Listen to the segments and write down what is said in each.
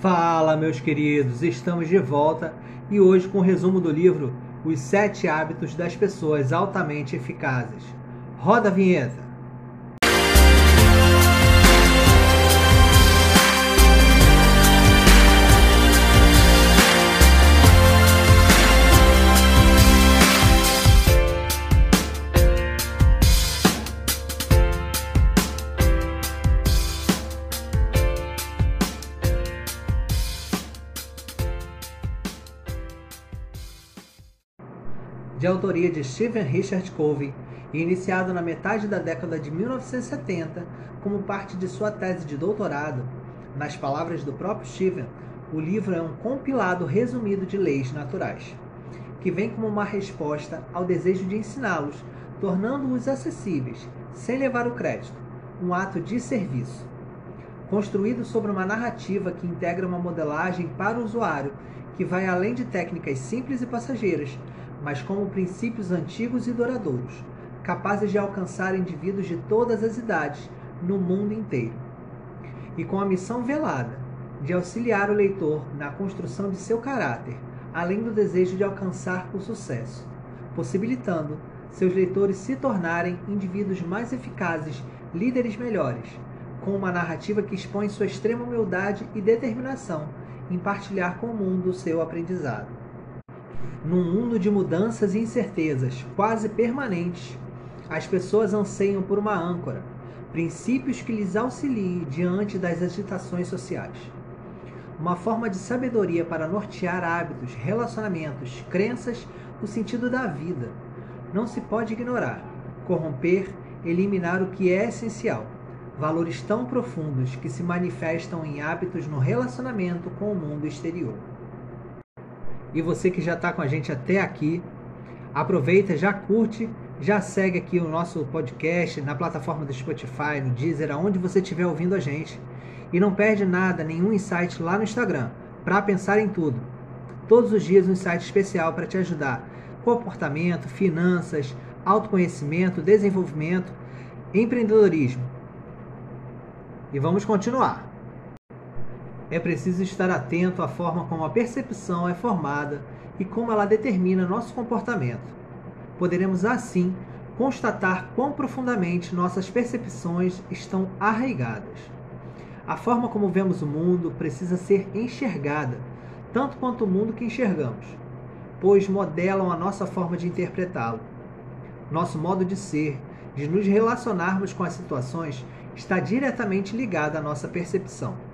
Fala, meus queridos, estamos de volta e hoje com o resumo do livro Os Sete Hábitos das Pessoas Altamente Eficazes. Roda a vinheta! De autoria de Stephen Richard Covey e iniciado na metade da década de 1970 como parte de sua tese de doutorado. Nas palavras do próprio Stephen, o livro é um compilado resumido de leis naturais, que vem como uma resposta ao desejo de ensiná-los, tornando-os acessíveis, sem levar o crédito, um ato de serviço. Construído sobre uma narrativa que integra uma modelagem para o usuário que vai além de técnicas simples e passageiras, mas como princípios antigos e duradouros, capazes de alcançar indivíduos de todas as idades no mundo inteiro. E com a missão velada de auxiliar o leitor na construção de seu caráter, além do desejo de alcançar o sucesso, possibilitando seus leitores se tornarem indivíduos mais eficazes, líderes melhores, com uma narrativa que expõe sua extrema humildade e determinação em partilhar com o mundo o seu aprendizado. Num mundo de mudanças e incertezas quase permanentes, as pessoas anseiam por uma âncora, princípios que lhes auxiliem diante das agitações sociais. Uma forma de sabedoria para nortear hábitos, relacionamentos, crenças, o sentido da vida. Não se pode ignorar, corromper, eliminar o que é essencial. Valores tão profundos que se manifestam em hábitos no relacionamento com o mundo exterior. E você que já está com a gente até aqui, aproveita, já curte, já segue aqui o nosso podcast na plataforma do Spotify, no Deezer, aonde você estiver ouvindo a gente. E não perde nada, nenhum insight lá no Instagram, para pensar em tudo. Todos os dias um insight especial para te ajudar. Comportamento, finanças, autoconhecimento, desenvolvimento, empreendedorismo. E vamos continuar é preciso estar atento à forma como a percepção é formada e como ela determina nosso comportamento. Poderemos assim constatar quão profundamente nossas percepções estão arraigadas. A forma como vemos o mundo precisa ser enxergada, tanto quanto o mundo que enxergamos, pois modelam a nossa forma de interpretá-lo. Nosso modo de ser, de nos relacionarmos com as situações, está diretamente ligado à nossa percepção.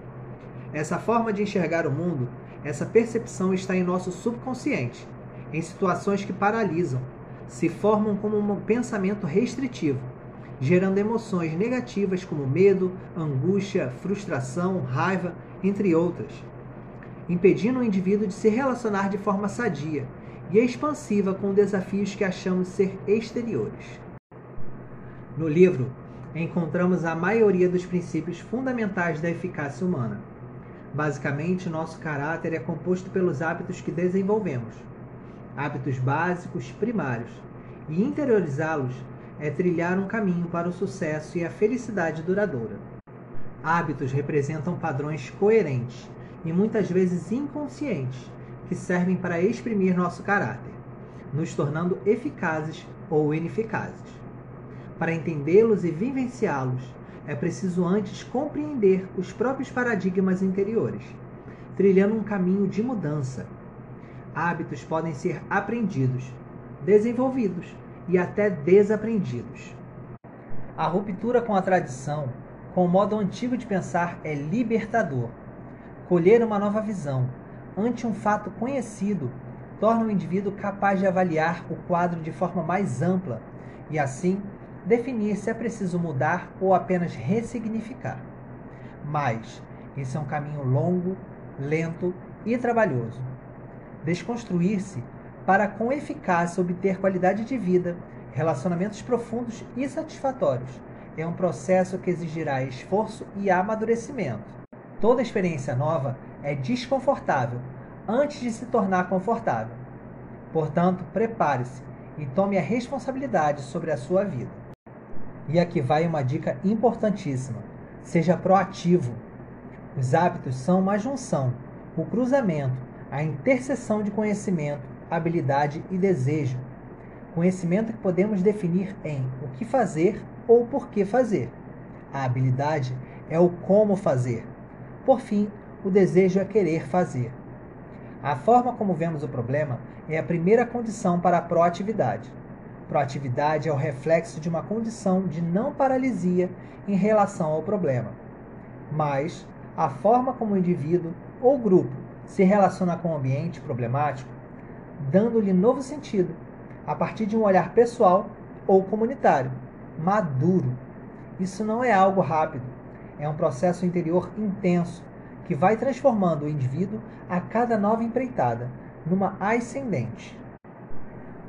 Essa forma de enxergar o mundo, essa percepção está em nosso subconsciente, em situações que paralisam, se formam como um pensamento restritivo, gerando emoções negativas como medo, angústia, frustração, raiva, entre outras, impedindo o indivíduo de se relacionar de forma sadia e expansiva com desafios que achamos ser exteriores. No livro, encontramos a maioria dos princípios fundamentais da eficácia humana Basicamente, nosso caráter é composto pelos hábitos que desenvolvemos, hábitos básicos primários, e interiorizá-los é trilhar um caminho para o sucesso e a felicidade duradoura. Hábitos representam padrões coerentes e muitas vezes inconscientes que servem para exprimir nosso caráter, nos tornando eficazes ou ineficazes. Para entendê-los e vivenciá-los, é preciso antes compreender os próprios paradigmas interiores, trilhando um caminho de mudança. Hábitos podem ser aprendidos, desenvolvidos e até desaprendidos. A ruptura com a tradição, com o modo antigo de pensar, é libertador. Colher uma nova visão ante um fato conhecido torna o indivíduo capaz de avaliar o quadro de forma mais ampla e, assim, definir se é preciso mudar ou apenas ressignificar. Mas esse é um caminho longo, lento e trabalhoso. Desconstruir-se para com eficácia obter qualidade de vida, relacionamentos profundos e satisfatórios é um processo que exigirá esforço e amadurecimento. Toda experiência nova é desconfortável antes de se tornar confortável. Portanto, prepare-se e tome a responsabilidade sobre a sua vida. E aqui vai uma dica importantíssima: seja proativo. Os hábitos são uma junção, o cruzamento, a interseção de conhecimento, habilidade e desejo. Conhecimento que podemos definir em o que fazer ou por que fazer. A habilidade é o como fazer. Por fim, o desejo é querer fazer. A forma como vemos o problema é a primeira condição para a proatividade. Proatividade é o reflexo de uma condição de não paralisia em relação ao problema. Mas a forma como o indivíduo ou grupo se relaciona com o ambiente problemático, dando-lhe novo sentido, a partir de um olhar pessoal ou comunitário, maduro. Isso não é algo rápido, é um processo interior intenso que vai transformando o indivíduo a cada nova empreitada numa ascendente.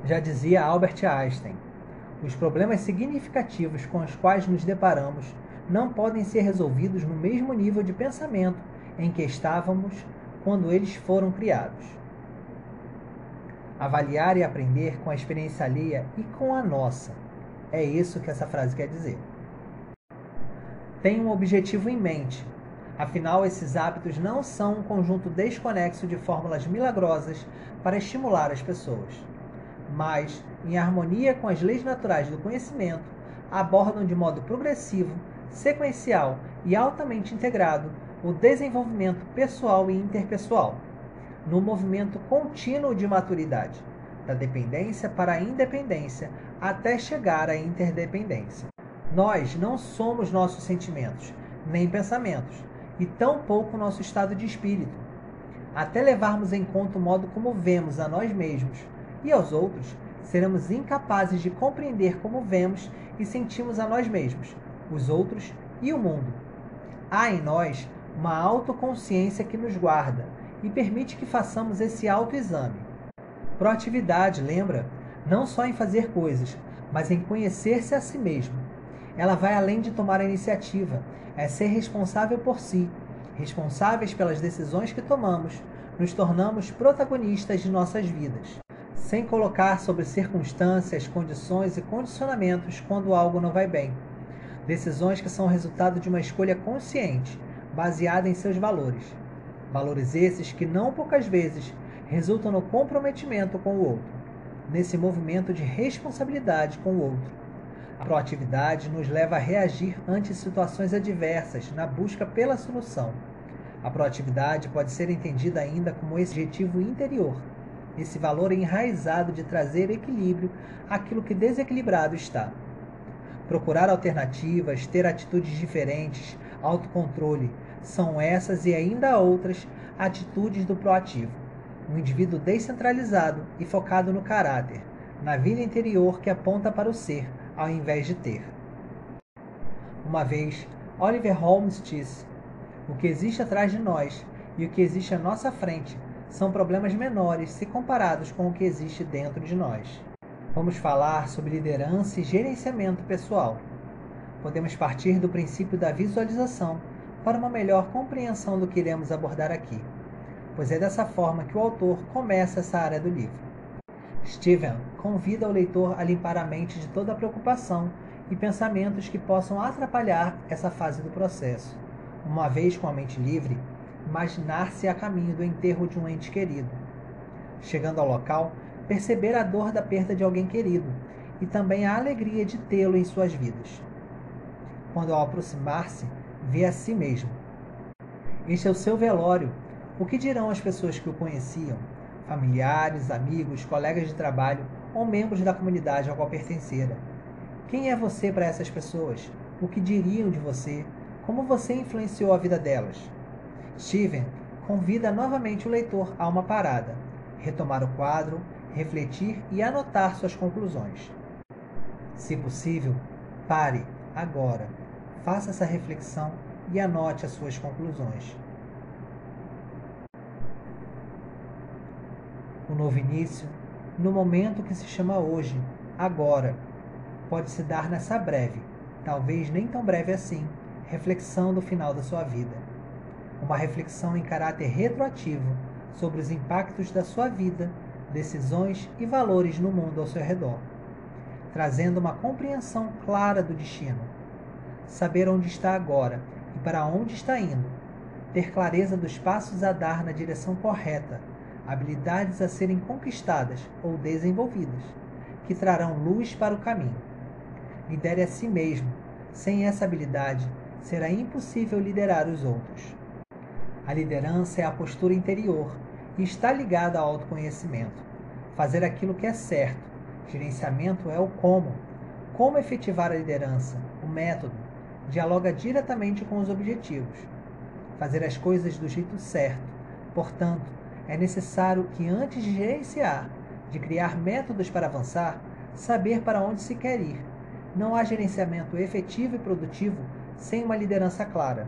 Já dizia Albert Einstein, os problemas significativos com os quais nos deparamos não podem ser resolvidos no mesmo nível de pensamento em que estávamos quando eles foram criados. Avaliar e aprender com a experiência alheia e com a nossa. É isso que essa frase quer dizer. Tenha um objetivo em mente. Afinal, esses hábitos não são um conjunto desconexo de fórmulas milagrosas para estimular as pessoas, mas, em harmonia com as leis naturais do conhecimento, abordam de modo progressivo, sequencial e altamente integrado o desenvolvimento pessoal e interpessoal, no movimento contínuo de maturidade, da dependência para a independência até chegar à interdependência. Nós não somos nossos sentimentos, nem pensamentos, e tampouco nosso estado de espírito. Até levarmos em conta o modo como vemos a nós mesmos e aos outros, seremos incapazes de compreender como vemos e sentimos a nós mesmos, os outros e o mundo. Há em nós uma autoconsciência que nos guarda e permite que façamos esse autoexame. Proatividade, lembra? Não só em fazer coisas, mas em conhecer-se a si mesmo. Ela vai além de tomar a iniciativa, é ser responsável por si. Responsáveis pelas decisões que tomamos, nos tornamos protagonistas de nossas vidas, sem colocar sobre circunstâncias, condições e condicionamentos quando algo não vai bem. Decisões que são resultado de uma escolha consciente, baseada em seus valores. Valores esses que não poucas vezes resultam no comprometimento com o outro, nesse movimento de responsabilidade com o outro. A proatividade nos leva a reagir ante situações adversas na busca pela solução. A proatividade pode ser entendida ainda como esse objetivo interior, esse valor enraizado de trazer equilíbrio àquilo que desequilibrado está. Procurar alternativas, ter atitudes diferentes, autocontrole. São essas e ainda outras atitudes do proativo. Um indivíduo descentralizado e focado no caráter, na vida interior que aponta para o ser, ao invés de ter. Uma vez, Oliver Holmes disse: O que existe atrás de nós e o que existe à nossa frente são problemas menores se comparados com o que existe dentro de nós. Vamos falar sobre liderança e gerenciamento pessoal podemos partir do princípio da visualização para uma melhor compreensão do que iremos abordar aqui, pois é dessa forma que o autor começa essa área do livro. Steven convida o leitor a limpar a mente de toda a preocupação e pensamentos que possam atrapalhar essa fase do processo. Uma vez com a mente livre, imaginar-se a caminho do enterro de um ente querido. Chegando ao local, perceber a dor da perda de alguém querido e também a alegria de tê-lo em suas vidas quando ao aproximar-se, vê a si mesmo. Este é o seu velório. O que dirão as pessoas que o conheciam? Familiares, amigos, colegas de trabalho ou membros da comunidade a qual pertencera? Quem é você para essas pessoas? O que diriam de você? Como você influenciou a vida delas? Steven convida novamente o leitor a uma parada, retomar o quadro, refletir e anotar suas conclusões. Se possível, pare agora. Faça essa reflexão e anote as suas conclusões. O novo início, no momento que se chama hoje, agora, pode se dar nessa breve, talvez nem tão breve assim, reflexão do final da sua vida. Uma reflexão em caráter retroativo sobre os impactos da sua vida, decisões e valores no mundo ao seu redor trazendo uma compreensão clara do destino. Saber onde está agora e para onde está indo. ter clareza dos passos a dar na direção correta, habilidades a serem conquistadas ou desenvolvidas, que trarão luz para o caminho. Lidere a si mesmo. Sem essa habilidade, será impossível liderar os outros. A liderança é a postura interior e está ligada ao autoconhecimento. Fazer aquilo que é certo. Gerenciamento é o como. Como efetivar a liderança, o método, dialoga diretamente com os objetivos. Fazer as coisas do jeito certo. Portanto, é necessário que antes de gerenciar, de criar métodos para avançar, saber para onde se quer ir. Não há gerenciamento efetivo e produtivo sem uma liderança clara.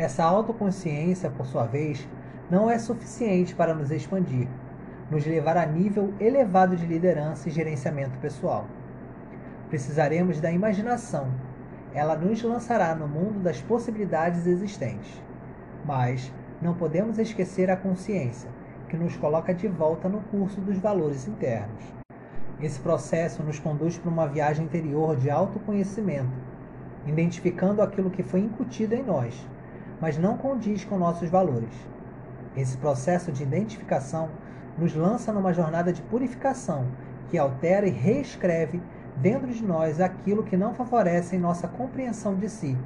Essa autoconsciência, por sua vez, não é suficiente para nos expandir, nos levar a nível elevado de liderança e gerenciamento pessoal. Precisaremos da imaginação. Ela nos lançará no mundo das possibilidades existentes. Mas não podemos esquecer a consciência, que nos coloca de volta no curso dos valores internos. Esse processo nos conduz para uma viagem interior de autoconhecimento, identificando aquilo que foi incutido em nós, mas não condiz com nossos valores. Esse processo de identificação nos lança numa jornada de purificação que altera e reescreve dentro de nós aquilo que não favorece em nossa compreensão de si.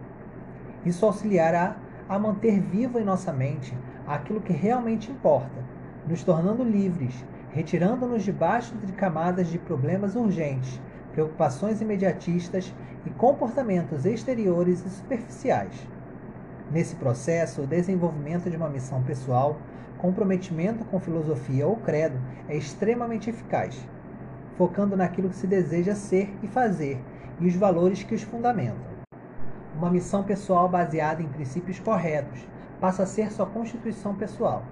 Isso auxiliará a manter vivo em nossa mente aquilo que realmente importa, nos tornando livres, retirando-nos debaixo de camadas de problemas urgentes, preocupações imediatistas e comportamentos exteriores e superficiais. Nesse processo, o desenvolvimento de uma missão pessoal, comprometimento com filosofia ou credo é extremamente eficaz, focando naquilo que se deseja ser e fazer e os valores que os fundamentam. Uma missão pessoal baseada em princípios corretos passa a ser sua constituição pessoal,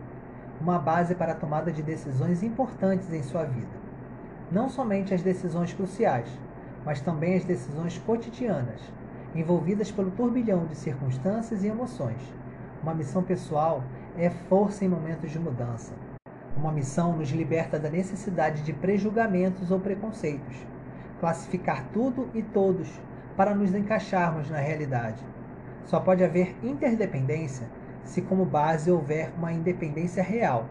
uma base para a tomada de decisões importantes em sua vida. Não somente as decisões cruciais, mas também as decisões cotidianas, envolvidas pelo turbilhão de circunstâncias e emoções. Uma missão pessoal é força em momentos de mudança. Uma missão nos liberta da necessidade de prejulgamentos ou preconceitos, classificar tudo e todos para nos encaixarmos na realidade. Só pode haver interdependência se, como base, houver uma independência real.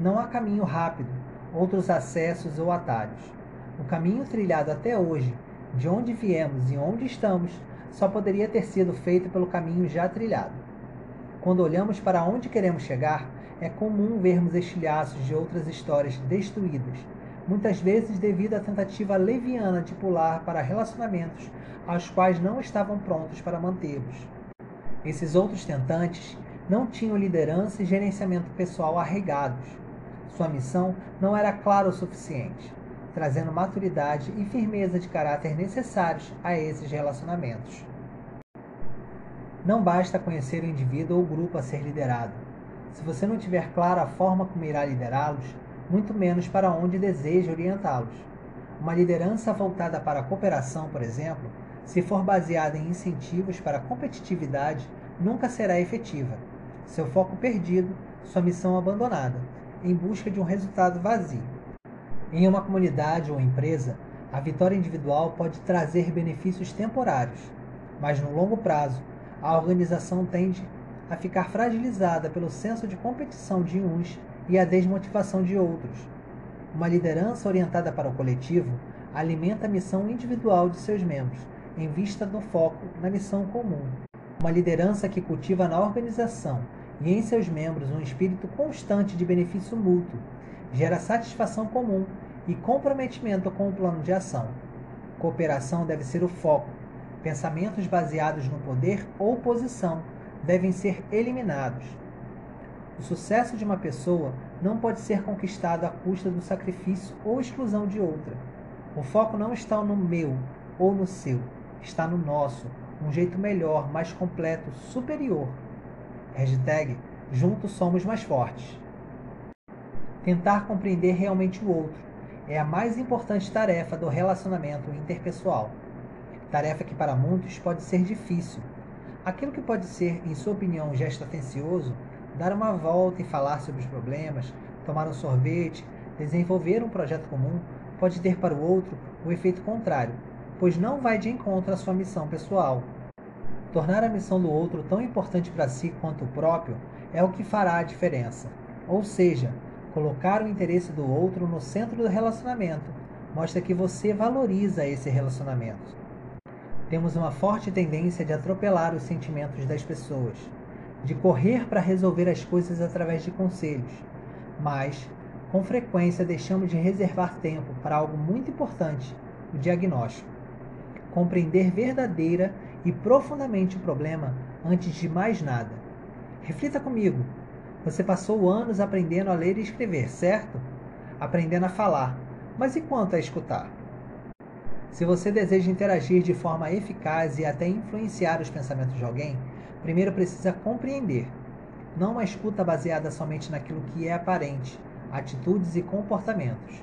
Não há caminho rápido, outros acessos ou atalhos. O caminho trilhado até hoje, de onde viemos e onde estamos, só poderia ter sido feito pelo caminho já trilhado. Quando olhamos para onde queremos chegar, é comum vermos estilhaços de outras histórias destruídas, muitas vezes devido à tentativa leviana de pular para relacionamentos aos quais não estavam prontos para mantê-los. Esses outros tentantes não tinham liderança e gerenciamento pessoal arregados. Sua missão não era clara o suficiente, trazendo maturidade e firmeza de caráter necessários a esses relacionamentos. Não basta conhecer o indivíduo ou o grupo a ser liderado. Se você não tiver clara a forma como irá liderá-los, muito menos para onde deseja orientá-los. Uma liderança voltada para a cooperação, por exemplo, se for baseada em incentivos para a competitividade, nunca será efetiva. Seu foco perdido, sua missão abandonada, em busca de um resultado vazio. Em uma comunidade ou empresa, a vitória individual pode trazer benefícios temporários, mas no longo prazo, a organização tende a ficar fragilizada pelo senso de competição de uns e a desmotivação de outros. Uma liderança orientada para o coletivo alimenta a missão individual de seus membros, em vista do foco na missão comum. Uma liderança que cultiva na organização e em seus membros um espírito constante de benefício mútuo gera satisfação comum e comprometimento com o plano de ação. Cooperação deve ser o foco. Pensamentos baseados no poder ou posição devem ser eliminados. O sucesso de uma pessoa não pode ser conquistado à custa do sacrifício ou exclusão de outra. O foco não está no meu ou no seu, está no nosso, um jeito melhor, mais completo, superior. Hashtag Juntos somos mais fortes. Tentar compreender realmente o outro é a mais importante tarefa do relacionamento interpessoal. Tarefa que para muitos pode ser difícil. Aquilo que pode ser, em sua opinião, um gesto atencioso dar uma volta e falar sobre os problemas, tomar um sorvete, desenvolver um projeto comum, pode ter para o outro o efeito contrário, pois não vai de encontro à sua missão pessoal. Tornar a missão do outro tão importante para si quanto o próprio é o que fará a diferença. Ou seja, colocar o interesse do outro no centro do relacionamento mostra que você valoriza esse relacionamento. Temos uma forte tendência de atropelar os sentimentos das pessoas, de correr para resolver as coisas através de conselhos, mas, com frequência, deixamos de reservar tempo para algo muito importante: o diagnóstico. Compreender verdadeira e profundamente o problema antes de mais nada. Reflita comigo. Você passou anos aprendendo a ler e escrever, certo? Aprendendo a falar. Mas e quanto a escutar? Se você deseja interagir de forma eficaz e até influenciar os pensamentos de alguém, primeiro precisa compreender. Não uma escuta baseada somente naquilo que é aparente, atitudes e comportamentos,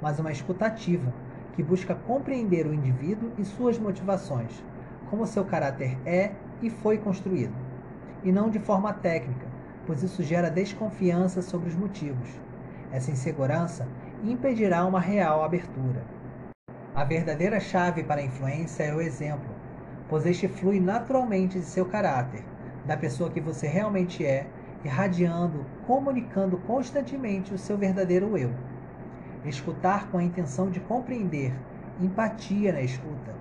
mas uma escuta ativa, que busca compreender o indivíduo e suas motivações, como seu caráter é e foi construído, e não de forma técnica, pois isso gera desconfiança sobre os motivos. Essa insegurança impedirá uma real abertura. A verdadeira chave para a influência é o exemplo, pois este flui naturalmente de seu caráter, da pessoa que você realmente é, irradiando, comunicando constantemente o seu verdadeiro eu. Escutar com a intenção de compreender, empatia na escuta.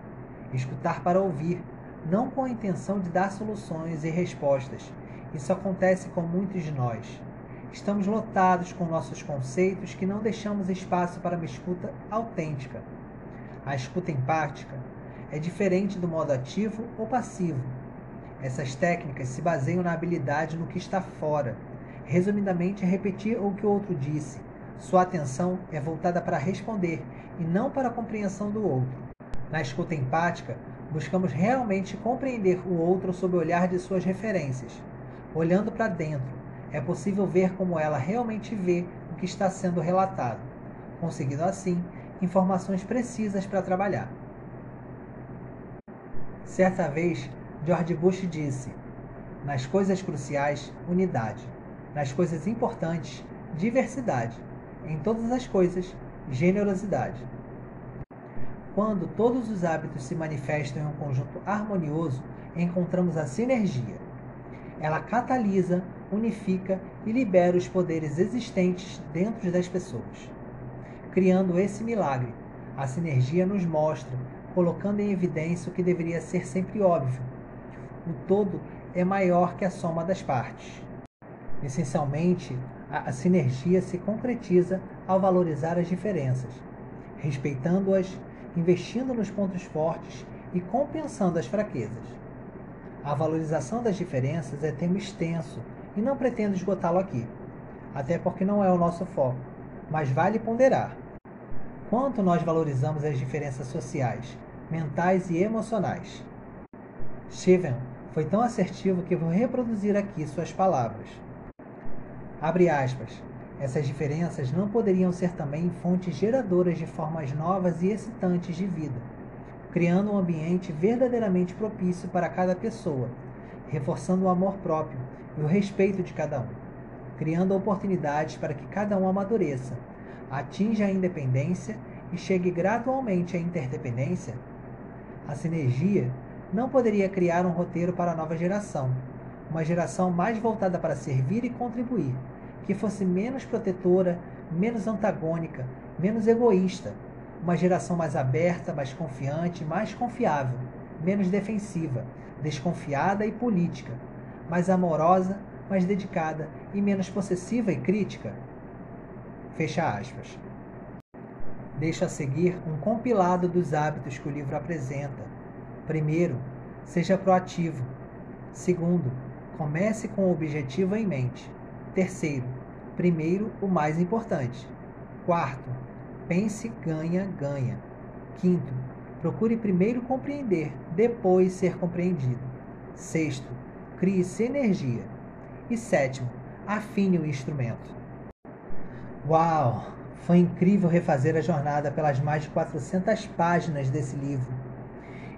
Escutar para ouvir, não com a intenção de dar soluções e respostas. Isso acontece com muitos de nós. Estamos lotados com nossos conceitos que não deixamos espaço para uma escuta autêntica. A escuta empática é diferente do modo ativo ou passivo. Essas técnicas se baseiam na habilidade no que está fora. Resumidamente, é repetir o que o outro disse. Sua atenção é voltada para responder e não para a compreensão do outro. Na escuta empática, buscamos realmente compreender o outro sob o olhar de suas referências. Olhando para dentro, é possível ver como ela realmente vê o que está sendo relatado, conseguindo assim informações precisas para trabalhar. Certa vez, George Bush disse: nas coisas cruciais, unidade, nas coisas importantes, diversidade, em todas as coisas, generosidade. Quando todos os hábitos se manifestam em um conjunto harmonioso, encontramos a sinergia. Ela catalisa, unifica e libera os poderes existentes dentro das pessoas. Criando esse milagre, a sinergia nos mostra, colocando em evidência o que deveria ser sempre óbvio. O todo é maior que a soma das partes. Essencialmente, a, sinergia se concretiza ao valorizar as diferenças, respeitando-as, investindo nos pontos fortes e compensando as fraquezas. A valorização das diferenças é tema extenso e não pretendo esgotá-lo aqui, até porque não é o nosso foco, mas vale ponderar. Quanto nós valorizamos as diferenças sociais, mentais e emocionais? Steven foi tão assertivo que vou reproduzir aqui suas palavras. Abre aspas. Essas diferenças não poderiam ser também fontes geradoras de formas novas e excitantes de vida, criando um ambiente verdadeiramente propício para cada pessoa, reforçando o amor próprio e o respeito de cada um, criando oportunidades para que cada um amadureça, atinja a independência e chegue gradualmente à interdependência? A sinergia não poderia criar um roteiro para a nova geração, uma geração mais voltada para servir e contribuir, que fosse menos protetora, menos antagônica, menos egoísta, uma geração mais aberta, mais confiante, mais confiável, menos defensiva, desconfiada e política, mais amorosa, mais dedicada e menos possessiva e crítica? Fecha aspas. Deixa a seguir um compilado dos hábitos que o livro apresenta. Primeiro, seja proativo. Segundo, comece com o objetivo em mente. Terceiro, primeiro o mais importante. Quarto, pense ganha, ganha. Quinto, procure primeiro compreender, depois ser compreendido. Sexto, crie sinergia. E sétimo, afine o instrumento. Uau! Foi incrível refazer a jornada pelas mais de 400 páginas desse livro.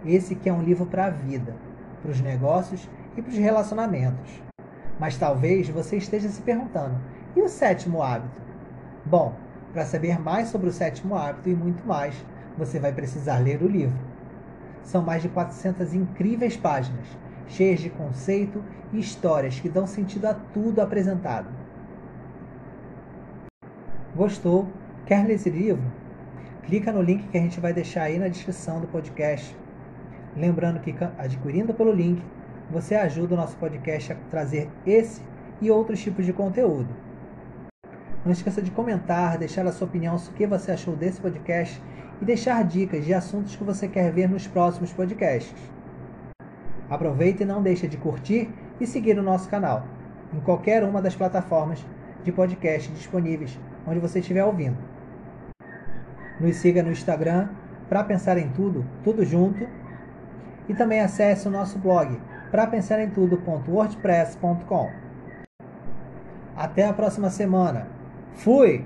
Esse que é um livro para a vida, para os negócios e para os relacionamentos. Mas talvez você esteja se perguntando: e o sétimo hábito? Bom, para saber mais sobre o sétimo hábito e muito mais, você vai precisar ler o livro. São mais de 400 incríveis páginas cheias de conceito e histórias que dão sentido a tudo apresentado. Gostou? Quer ler esse livro? Clica no link que a gente vai deixar aí na descrição do podcast. Lembrando que adquirindo pelo link, você ajuda o nosso podcast a trazer esse e outros tipos de conteúdo. Não esqueça de comentar, deixar a sua opinião sobre o que você achou desse podcast e deixar dicas de assuntos que você quer ver nos próximos podcasts. Aproveite e não deixe de curtir e seguir o nosso canal em qualquer uma das plataformas de podcast disponíveis onde você estiver ouvindo. Nos siga no Instagram para pensar em tudo, tudo junto, e também acesse o nosso blog para pensar em tudo.wordpress.com. Até a próxima semana. Fui!